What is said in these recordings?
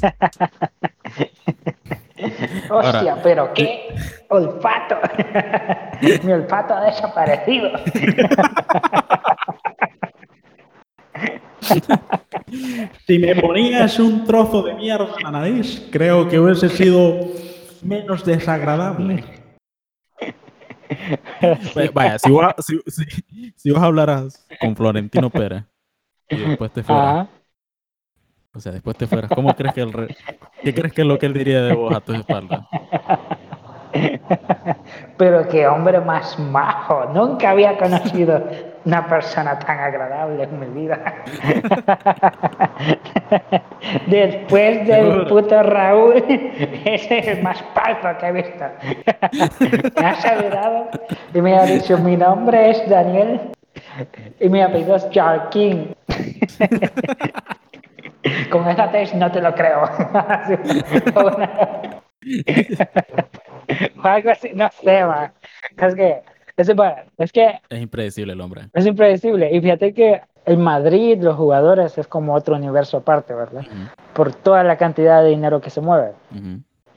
Hostia, pero qué olfato. Mi olfato ha desaparecido. si me ponías un trozo de mierda en la nariz, creo que hubiese sido menos desagradable. Vaya, si vos, si, vos hablaras con Florentino Pérez y después te fueras, o sea, después te fueras, ¿cómo crees que el ¿qué crees que es lo que él diría de vos a tu espalda? Pero qué hombre más majo. Nunca había conocido una persona tan agradable en mi vida. Después del puto Raúl, ese es el más palpo que he visto. me ha saludado y me ha dicho, mi nombre es Daniel y mi apellido es Jarkin. Con esa tesis no te lo creo. o algo así, no sé, man. Es que, es, es que... Es impredecible el hombre. Es impredecible. Y fíjate que el Madrid, los jugadores, es como otro universo aparte, ¿verdad? Por toda la cantidad de dinero que se mueve.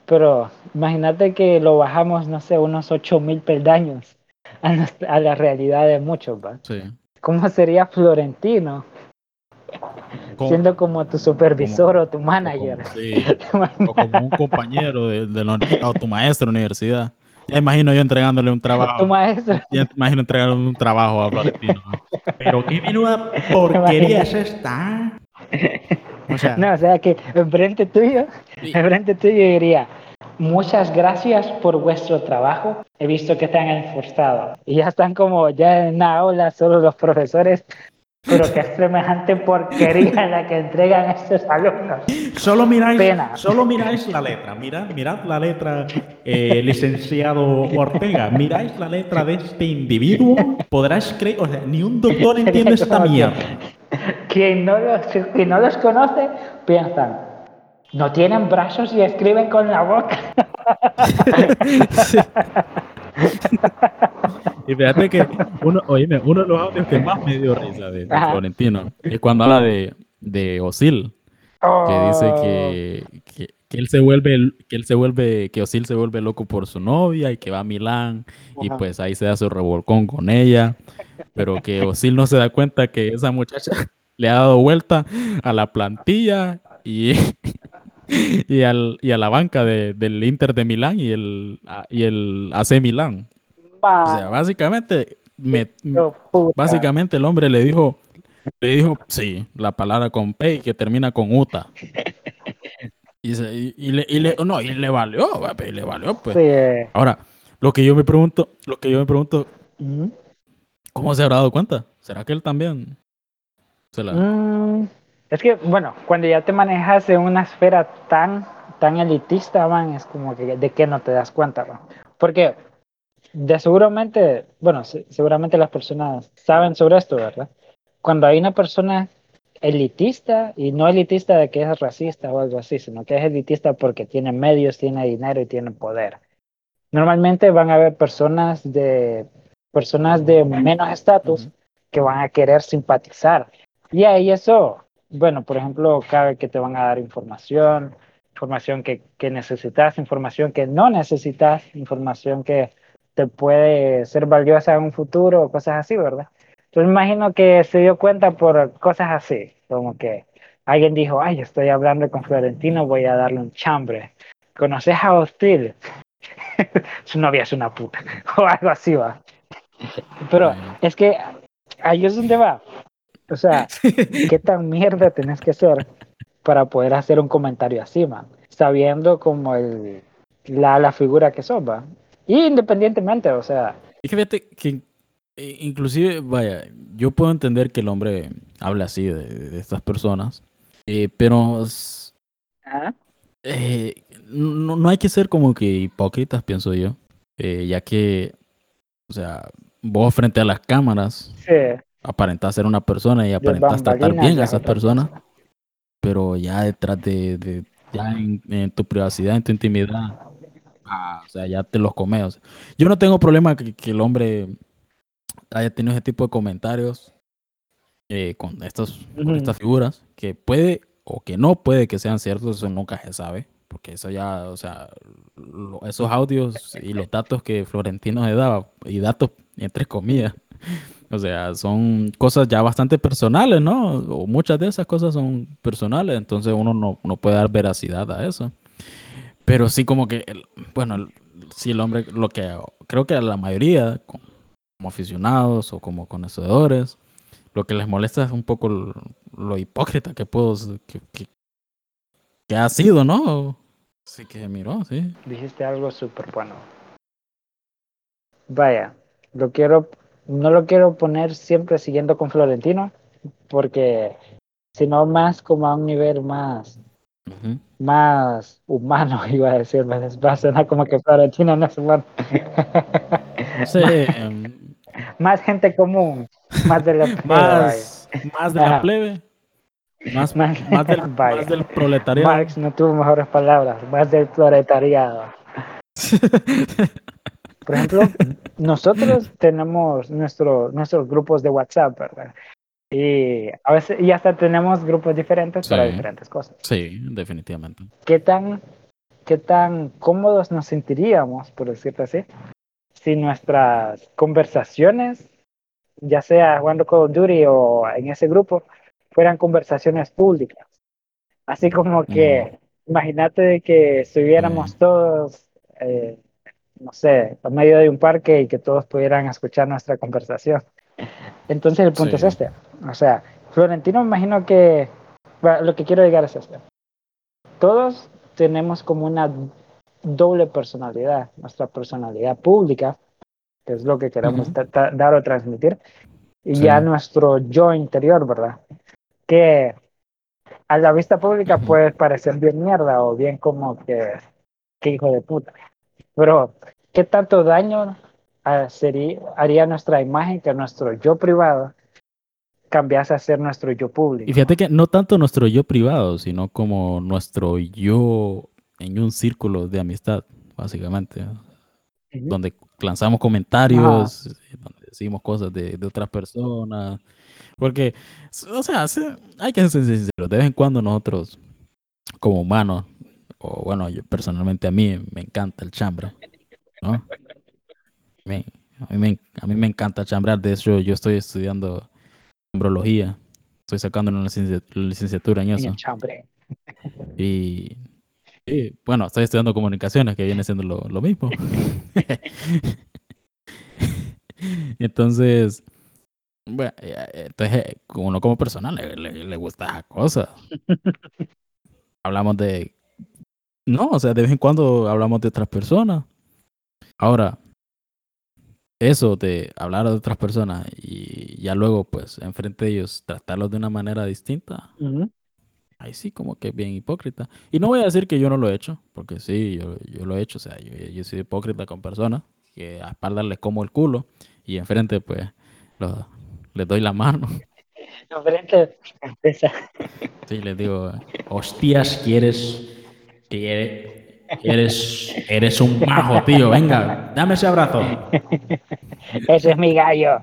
Pero imagínate que lo bajamos, no sé, unos 8 mil peldaños a, la realidad de muchos, ¿va? Sí. ¿Cómo sería Florentino? Siendo como tu supervisor o tu manager. O como, un compañero de, o tu maestro de universidad. Ya imagino yo entregándole un trabajo. Tu maestro. Ya imagino entregándole un trabajo a Florentino. Pero qué menuda porquería es esta. O sea, no, o sea que enfrente tuyo, enfrente tuyo diría, muchas gracias por vuestro trabajo. He visto que te han esforzado. Y ya están como ya en la aula solo los profesores pero qué semejante porquería la que entregan estos alumnos. Solo miráis, solo miráis la letra. Mirad, mirad la letra, eh, licenciado Ortega. Miráis la letra de este individuo. Podrás creer, o sea, ni un doctor entiende esta mierda. Quien no, los, quien no los conoce, piensan, no tienen brazos y escriben con la boca. y fíjate que uno, oíme, uno de los audios que más me dio risa de, Florentino es cuando habla de, de Osil, que dice que, que, él se vuelve, que él se vuelve, que Osil se vuelve loco por su novia y que va a Milán y pues ahí se da su revolcón con ella, pero que Osil no se da cuenta que esa muchacha le ha dado vuelta a la plantilla y, y, al, y a la banca de, del Inter de Milán y el, y el AC Milán. O sea, básicamente, me, básicamente el hombre le dijo, le dijo, sí, la palabra con P que termina con Uta. Y, y, le, y le, no, y le valió, y le valió, pues. Ahora, lo que yo me pregunto, lo que yo me pregunto, ¿cómo se habrá dado cuenta? ¿Será que él también se la... Mm, es que, bueno, cuando ya te manejas en una esfera tan, tan elitista, man, es como que de qué no te das cuenta, man. Porque de seguramente, bueno, seguramente las personas saben sobre esto, ¿verdad? Cuando hay una persona elitista, y no elitista de que es racista o algo así, sino que es elitista porque tiene medios, tiene dinero y tiene poder. Normalmente van a haber personas de, personas de menos estatus que van a querer simpatizar. Y ahí eso, bueno, por ejemplo, cabe que te van a dar información, información que, que necesitas, información que no necesitas, información que te puede ser valiosa en un futuro o cosas así, ¿verdad? Entonces imagino que se dio cuenta por cosas así, como que alguien dijo, ay, estoy hablando con Florentino, voy a darle un chambre. ¿Conoces a Hostil? Su novia es una puta, o algo así va. Pero es que ahí es donde va. O sea, ¿qué tan mierda tenés que ser para poder hacer un comentario así, man? Sabiendo como el, la, la figura que sos, va. Independientemente, o sea. Y fíjate que eh, inclusive, vaya, yo puedo entender que el hombre habla así de, estas personas, eh, pero eh, no, no, hay que ser como que hipócritas, pienso yo, ya que, o sea, vos frente a las cámaras sí. aparentás ser una persona y aparentás tratar bien a esas personas, pero ya detrás de, ya en tu privacidad, en tu intimidad, O sea, ya te los comes. yo no tengo problema que, que, el hombre haya tenido ese tipo de comentarios eh, con, estos, estas figuras, que puede o que no puede que sean ciertos, eso nunca se sabe, porque eso ya, o sea, esos audios y los datos que Florentino le daba, y datos entre comillas, o sea, son cosas ya bastante personales, ¿no? O muchas de esas cosas son personales, entonces uno no, no puede dar veracidad a eso. Pero sí como que, bueno, sí el hombre, lo que creo que a la mayoría, como aficionados o como conocedores, lo que les molesta es un poco lo, hipócrita que puedo, que, ha sido, ¿no? Sí que miró, sí. Dijiste algo súper bueno. Vaya, lo quiero, no lo quiero poner siempre siguiendo con Florentino, porque sino más como a un nivel más más humano, iba a decir, va a sonar como que Florentino no es humano. Sí. más, gente común, más de la más, más de la plebe. Más, más, del, más, del, proletariado. Marx no tuvo mejores palabras, más del proletariado. Por ejemplo, nosotros tenemos nuestro, nuestros grupos de WhatsApp, ¿verdad? Y a veces, y hasta tenemos grupos diferentes para diferentes cosas. Sí, definitivamente. ¿Qué tan, ¿Qué tan cómodos nos sentiríamos, por decirlo así, si nuestras conversaciones, ya sea jugando Call of Duty o en ese grupo, fueran conversaciones públicas? Así como que, mm. imagínate que estuviéramos mm. todos, eh, no sé, a medio de un parque y que todos pudieran escuchar nuestra conversación. Entonces el punto es este. O sea, Florentino me imagino que lo que quiero llegar es este. Todos tenemos como una doble personalidad, nuestra personalidad pública, que es lo que queremos dar o transmitir, y ya nuestro yo interior, ¿verdad? Que a la vista pública puede parecer bien mierda o bien como que, que hijo de puta. Pero, ¿qué tanto daño sería, haría nuestra imagen que nuestro yo privado cambiase a ser nuestro yo público. Y fíjate que no tanto nuestro yo privado, sino como nuestro yo en un círculo de amistad, básicamente. Donde lanzamos comentarios, donde decimos cosas de, de otras personas. Porque, o sea, hay que ser sinceros. De vez en cuando nosotros, como humanos, o bueno, yo personalmente a mí me encanta el chambre, ¿no? A, mí me, encanta chambrar. De hecho, yo estoy estudiando chambrología. Estoy sacando una licenciatura en eso. Y, bueno, estoy estudiando comunicaciones, que viene siendo lo, mismo. entonces, bueno, entonces, uno como persona le, le, gusta esa cosa. hablamos de... No, o sea, de vez en cuando hablamos de otras personas. Ahora, eso de hablar a otras personas y ya luego, pues, enfrente de ellos, tratarlos de una manera distinta, ahí sí como que es bien hipócrita. Y no voy a decir que yo no lo he hecho, porque sí, yo, yo lo he hecho, o sea, yo, yo soy hipócrita con personas que a espaldas les como el culo y enfrente, pues, les doy la mano. Enfrente, sí, les digo, hostias, ¿quieres, quieres Eres, eres un majo, tío. Venga, dame ese abrazo. Ese es mi gallo.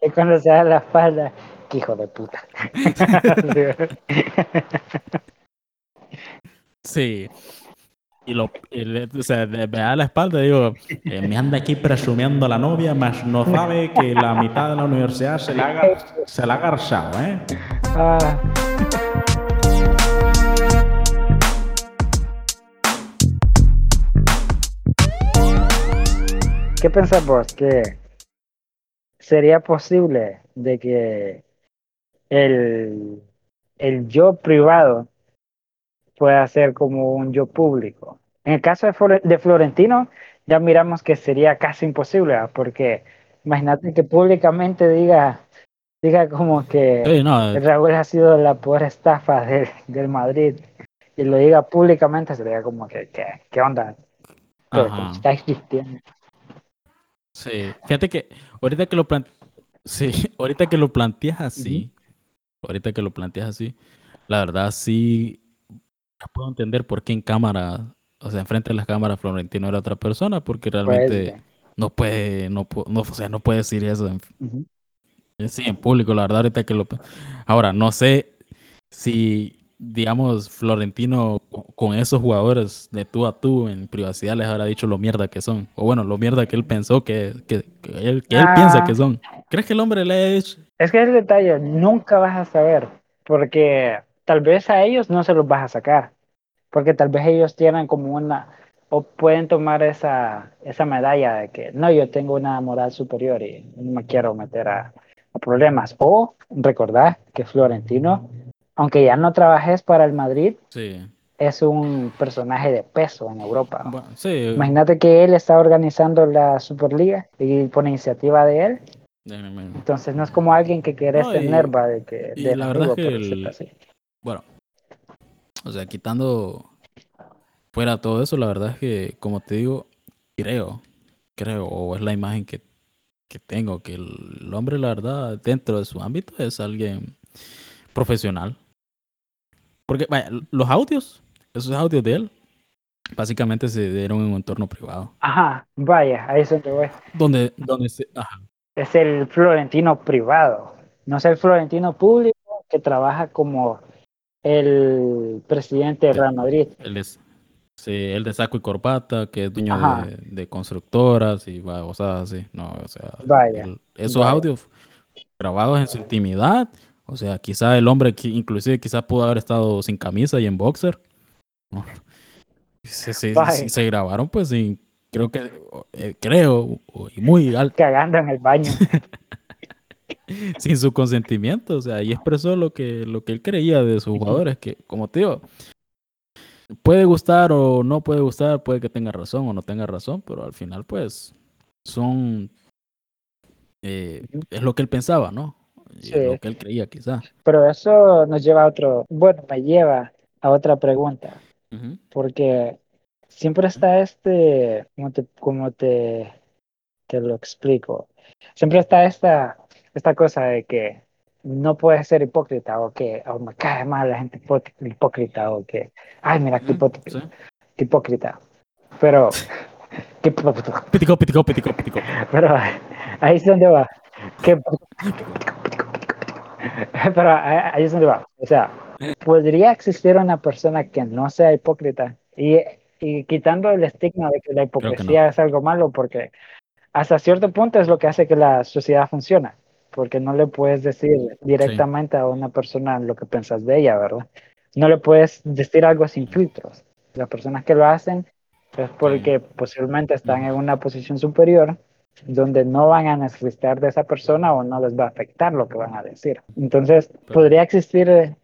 Es cuando se da la espalda. ¡Qué hijo de puta! Sí. Y, lo, o sea, me da la espalda y digo, eh, me anda aquí presumiendo la novia, mas no sabe que la mitad de la universidad se la, ha, se la ha garchado, ¿eh? Ah. ¿Qué pensamos? ¿Que sería posible de que el, el yo privado pueda ser como un yo público? En el caso de, Florentino, ya miramos que sería casi imposible, porque imagínate que públicamente diga, diga como que Raúl ha sido la peor estafa del Madrid y lo diga públicamente, sería como que, ¿qué onda? está existiendo. Sí, fíjate que ahorita que lo sí, ahorita que lo planteas así, ahorita que lo planteas así, la verdad sí puedo entender por qué en cámara, o sea, enfrente de las cámaras Florentino era otra persona, porque realmente no puede, no, no, o sea, no puede decir eso. En, Sí, en público, la verdad, ahorita que lo... Ahora, no sé si digamos, Florentino con esos jugadores de tú a tú en privacidad les habrá dicho lo mierda que son. O bueno, lo mierda que él pensó que, que, él, piensa que ah. son. ¿Crees que el hombre le ha hecho? Es que el detalle, nunca vas a saber, porque tal vez a ellos no se los vas a sacar, porque tal vez ellos tienen como una, o pueden tomar esa, esa medalla de que no, yo tengo una moral superior y no me quiero meter a, a problemas. O recordar que Florentino aunque ya no trabajes para el Madrid, es un personaje de peso en Europa. Imagínate que él está organizando la Superliga y por iniciativa de él. Entonces no es como alguien que quiere tener, de que de la verdad que bueno, o sea, quitando fuera todo eso, la verdad es que como te digo, creo, creo o es la imagen que, que tengo que el hombre la verdad dentro de su ámbito es alguien profesional, porque, vaya, los audios, esos audios de él, básicamente se dieron en un entorno privado. Ajá, vaya, ahí es donde voy. Donde, donde se, ajá. Es el florentino privado, no es el florentino público que trabaja como el presidente de Real Madrid. Él es, sí, el de saco y corbata, que es dueño de, constructoras y cosas así. No, o sea, vaya, esos audios grabados en su intimidad o sea, quizá el hombre, inclusive quizás pudo haber estado sin camisa y en boxer. Se, se, grabaron pues sin, creo que, eh, creo, y muy alto. Cagando en el baño. sin su consentimiento, o sea, y expresó lo que, lo que él creía de sus jugadores, que como te digo, puede gustar o no puede gustar, puede que tenga razón o no tenga razón, pero al final pues son, eh, es lo que él pensaba, ¿no? Lo que él creía quizá. Pero eso nos lleva a otro, bueno, me lleva a otra pregunta, porque siempre está este, como te, como te, te lo explico, siempre está esta, esta cosa de que no puedes ser hipócrita o que me cae mal la gente hipócrita o que, ay, mira, qué hipócrita. Pero, qué pitico, pitico, pitico, pitico. Pero ahí es donde va. ¿Qué Pero ahí es donde va. O sea, podría existir una persona que no sea hipócrita y, y quitando el estigma de que la hipocresía es algo malo, porque hasta cierto punto es lo que hace que la sociedad funcione, porque no le puedes decir directamente a una persona lo que piensas de ella, ¿verdad? No le puedes decir algo sin filtros. Las personas que lo hacen es porque posiblemente están en una posición superior donde no van a necesitar de esa persona o no les va a afectar lo que van a decir. Entonces, ¿podría existir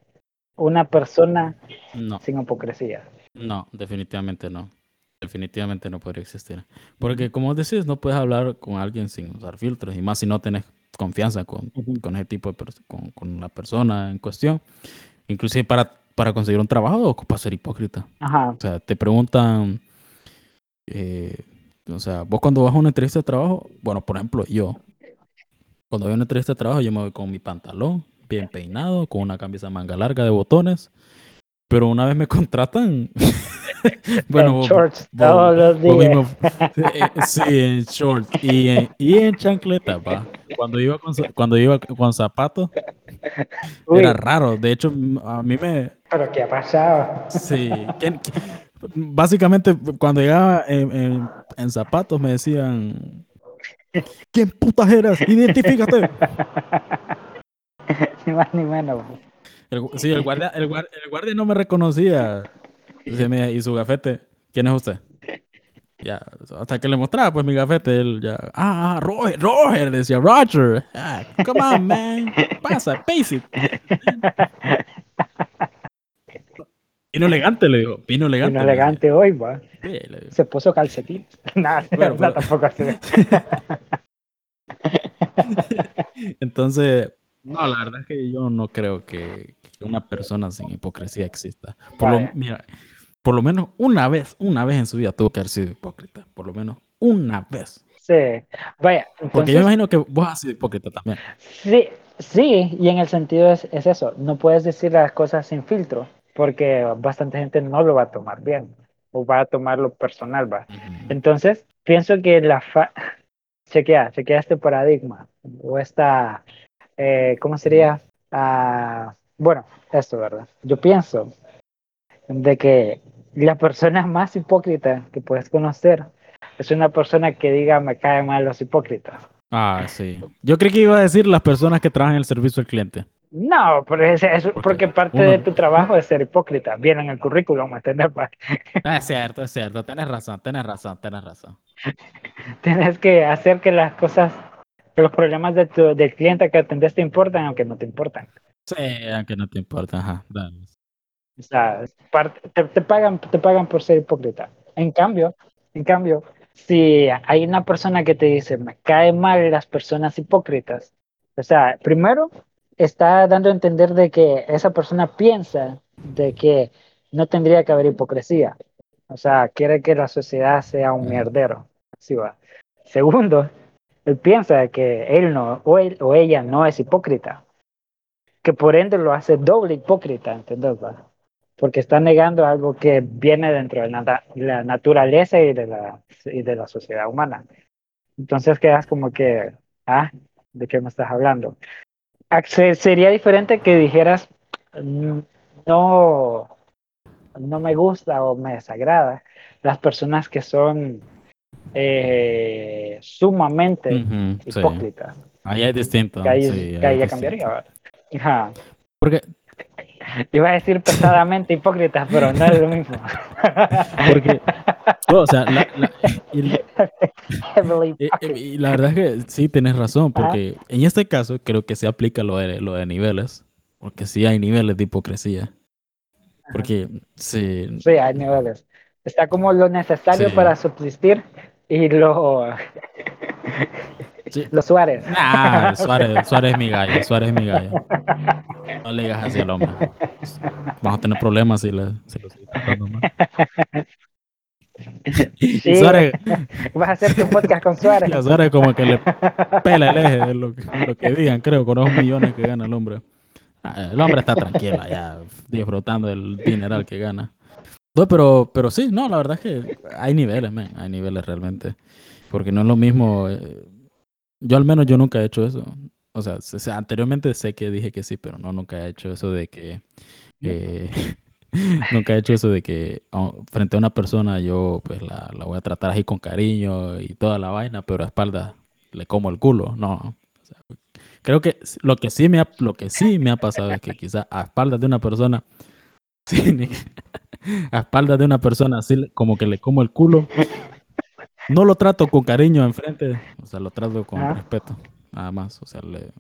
una persona sin hipocresía? No, definitivamente no. Definitivamente no podría existir. Porque como decís, no puedes hablar con alguien sin usar filtros, y más si no tenés confianza con, con ese tipo de con, con, la persona en cuestión. Inclusive para, para conseguir un trabajo ocupa ser hipócrita. O sea, te preguntan... Eh, o sea, vos cuando vas a una entrevista de trabajo, bueno, por ejemplo, yo, cuando voy a una entrevista de trabajo, yo me voy con mi pantalón bien peinado, con una camisa manga larga de botones, pero una vez me contratan, bueno, en shorts todos los días. Eh, sí, en shorts y en, y en chancleta, va. Cuando iba con, cuando iba con zapatos, era raro. De hecho, a mí me. ¿Pero qué ha pasado? Sí. Básicamente, cuando llegaba en, zapatos, me decían: ¿Quién putas eras? Identifícate. ni más ni menos. sí, el guardia, el, guardia, no me reconocía. Y su gafete, ¿quién es usted? Ya, hasta que le mostraba pues mi gafete, él ya, ah, Roger, Roger, decía Roger, ah, come on, man, pasa, it. Vino elegante, le digo. Vino elegante. Vino elegante hoy, va. Se puso calcetín. Nada, bueno, no, tampoco así. Entonces, no, la verdad es que yo no creo que, una persona sin hipocresía exista. Por lo, mira, por lo menos una vez, una vez en su vida tuvo que haber sido hipócrita. Por lo menos una vez. Sí, vaya. Porque yo imagino que vos has sido hipócrita también. Sí, sí, y en el sentido es, es eso, no puedes decir las cosas sin filtro porque bastante gente no lo va a tomar bien o va a tomarlo personal, va. Entonces, pienso que la fa chequea, chequea este paradigma o esta, eh, ¿cómo sería? Ah, bueno, esto, ¿verdad? Yo pienso de que la persona más hipócrita que puedes conocer es una persona que diga me caen mal los hipócritas. Ah, sí. Yo creí que iba a decir las personas que trabajan en el servicio al cliente. No, porque, es, porque, parte de tu trabajo es ser hipócrita. Viene en el currículum, ¿me entiendes? Ah, es cierto, es cierto. Tienes razón, tienes razón, tienes razón. Tienes que hacer que las cosas, que los problemas de tu, del cliente que atendes te importan, aunque no te importan. Sí, aunque no te importan, ajá. O sea, te, te, pagan, te pagan por ser hipócrita. En cambio, en cambio, si hay una persona que te dice, me cae mal las personas hipócritas, o sea, primero está dando a entender de que esa persona piensa de que no tendría que haber hipocresía. O sea, quiere que la sociedad sea un mierdero. Así va. Segundo, él piensa que él no, o, él, o ella no es hipócrita. Que por ende lo hace doble hipócrita, ¿entendés? Porque está negando algo que viene dentro de la, naturaleza y de la, y de la sociedad humana. Entonces quedas como que, ah, ¿de qué me estás hablando? Sería diferente que dijeras, mm, no, no me gusta o me desagrada las personas que son eh, sumamente hipócritas. Ahí es distinto. Que ahí, ya cambiaría. Porque Iba a decir pesadamente hipócritas, pero no es lo mismo. Porque, o sea, la, y, la verdad es que sí, tienes razón, porque en este caso creo que se aplica lo de, lo de niveles, porque sí hay niveles de hipocresía. Porque sí. Sí, hay niveles. Está como lo necesario para subsistir y lo. Los Suárez. Ah, Suárez, Suárez es mi gallo, Suárez es mi gallo. No le digas así al hombre. Vamos a tener problemas si, le, si lo sigue tratando mal. Sí, Suárez, vas a hacer tu podcast con Suárez. Y a Suárez como que le pela el eje de lo que, lo que digan, creo, con los millones que gana el hombre. Ah, el hombre está tranquilo ya, disfrutando del dineral que gana. No, pero, pero sí, no, la verdad es que hay niveles, man, hay niveles realmente. Porque no es lo mismo. Eh, yo al menos yo nunca he hecho eso. O sea, anteriormente sé que dije que sí, pero no, nunca he hecho eso de que... Eh, nunca he hecho eso de que frente a una persona yo pues la, la, voy a tratar así con cariño y toda la vaina, pero a espalda le como el culo. No. creo que lo que sí me ha, lo que sí me ha pasado es que quizás a espaldas de una persona, a espaldas de una persona así como que le como el culo, no lo trato con cariño enfrente, o sea, lo trato con respeto nada más. O sea, le...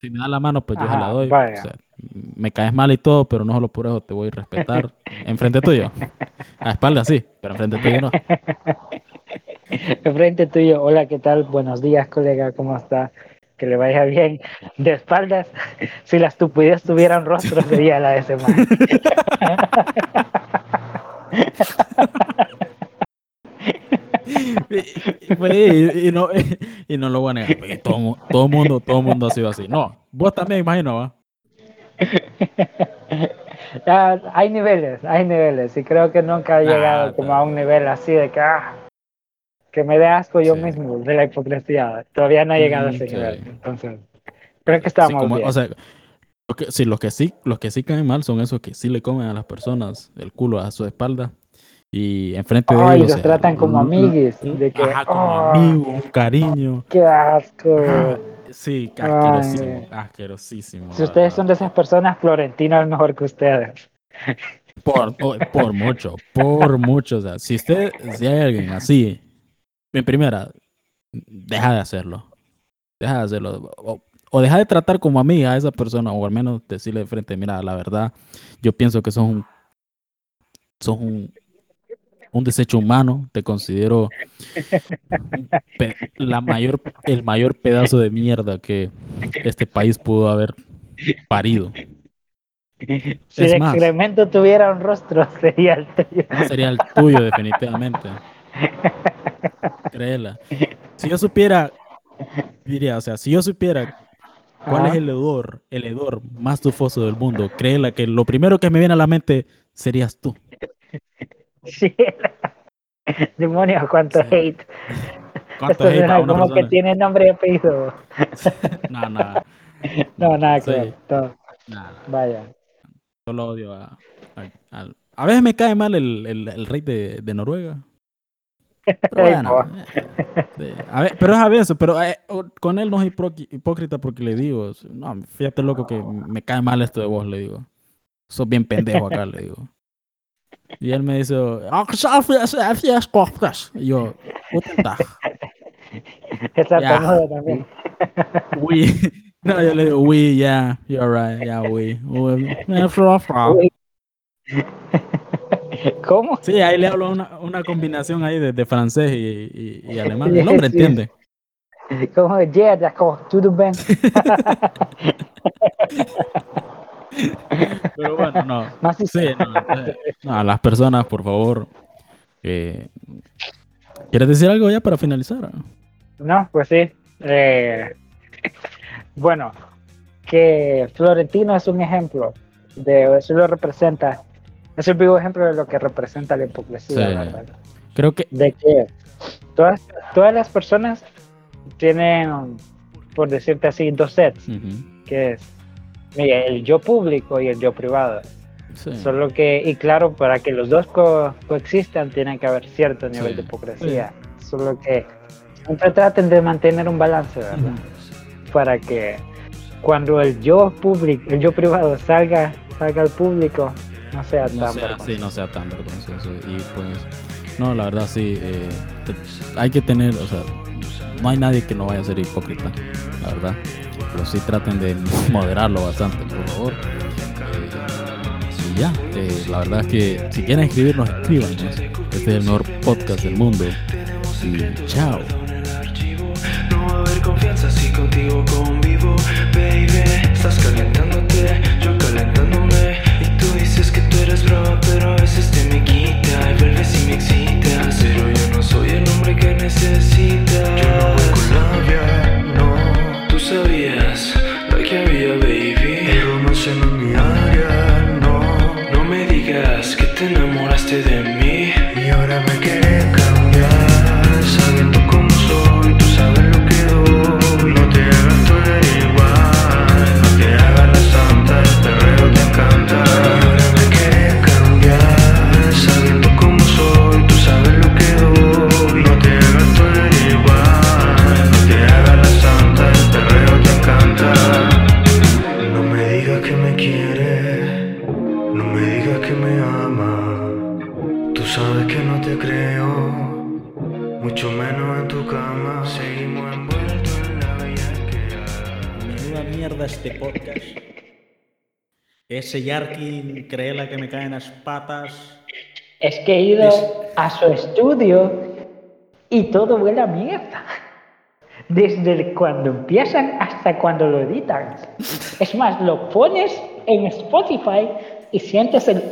si me da la mano, pues yo se la doy. O sea, me caes mal y todo, pero no solo por eso te voy a respetar. enfrente tuyo. A espalda sí, pero enfrente tuyo no. Enfrente tuyo, hola, ¿qué tal? Buenos días, colega, ¿cómo está? Que le vaya bien. De espaldas, si las estupidez tuvieran rostro, sería la de ese man. y, no, y no lo voy a negar. Todo, todo mundo, todo mundo ha sido así. No, vos también, imagino, ¿va? hay niveles, hay niveles. Y creo que nunca he llegado ah, como a un nivel así de que, ah, que me dé asco yo mismo de la hipocresía. Todavía no he llegado a ese nivel. Entonces, creo que estamos bien. O sea, sí, los que sí, los que sí caen mal son esos que sí le comen a las personas el culo a su espalda y enfrente de ellos. los tratan como amigues. De que, ajá, como amigos, un cariño. ¡Qué asco! Sí, asquerosísimo, asquerosísimo. Si ustedes son de esas personas, Florentino es mejor que ustedes. Por, por mucho, por mucho. O sea, si usted, si hay alguien así, en primera, deja de hacerlo. Deja de hacerlo. O, o, deja de tratar como amiga a esa persona, o al menos decirle de frente, mira, la verdad, yo pienso que son un, sos un, un desecho humano, te considero la mayor, el mayor pedazo de mierda que este país pudo haber parido. Si el excremento tuviera un rostro, sería el tuyo. Sería el tuyo, definitivamente. Créela. Si yo supiera, diría, o sea, si yo supiera cuál es el hedor, el hedor más tufoso del mundo, créela que lo primero que me viene a la mente serías tú. Sí. Demonios, cuánto hate. ¿Cuánto Esto hate como que tiene nombre y apellido. no, no. No, nada que ver. Vaya. Solo odio a, a, veces me cae mal el, el, rey de, de Noruega. Pero bueno, eh, a ver, pero es a veces, pero eh, con él no es hipócrita porque le digo, no, fíjate loco que me cae mal esto de vos, le digo. Sos bien pendejo acá, le digo. Y él me dice, ah, y yo, puta. Ya. también. We, no, yo le digo, we, yeah, you're right, yeah, we. ¿Cómo? Sí, ahí le hablo una, una combinación ahí de, de francés y, y, y, alemán. El hombre entiende. ¿Cómo? Yeah, d'accord, tout bien. Pero bueno, no. Sí, no, a las personas, por favor. ¿Quieres decir algo ya para finalizar? No, pues sí. Eh, bueno, que Florentino es un ejemplo de eso lo representa. Es el vivo ejemplo de lo que representa la hipocresía. Creo que. De que todas, todas las personas tienen, por decirte así, dos sets. Que es el yo público y el yo privado. Solo que, y claro, para que los dos coexistan, tiene que haber cierto nivel de hipocresía. Solo que siempre traten de mantener un balance, ¿verdad? Para que cuando el yo público, el yo privado salga, salga al público, no sea tan Sí, no sea tan vergonzoso. Y pues, no, la verdad sí, eh, hay que tener, o sea, no hay nadie que no vaya a ser hipócrita, la verdad pero sí traten de moderarlo bastante, por favor. y ya, eh, la verdad es que si quieren escribirnos, escríbanos. Este es el mejor podcast del mundo. Y chao. No va a haber confianza si contigo convivo, baby. Estás calentándote, yo calentándome. Y tú dices que tú eres brava, pero a veces te me quita. Y vuelves y me excitas. Pero yo no soy el hombre que necesitas. Yo no no. Tú sabías. te Ese Yarkin cree la que me caen las patas. Es que he ido a su estudio y todo huele a mierda. Desde cuando empiezan hasta cuando lo editan. Es más, lo pones en Spotify y sientes el